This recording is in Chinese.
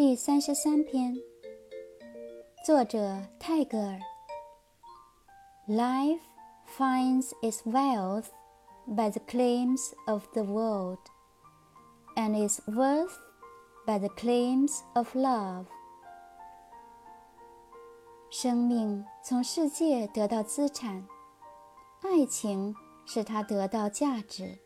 第三十三篇，作者泰戈尔。Life finds its wealth by the claims of the world, and its worth by the claims of love. 生命从世界得到资产，爱情使它得到价值。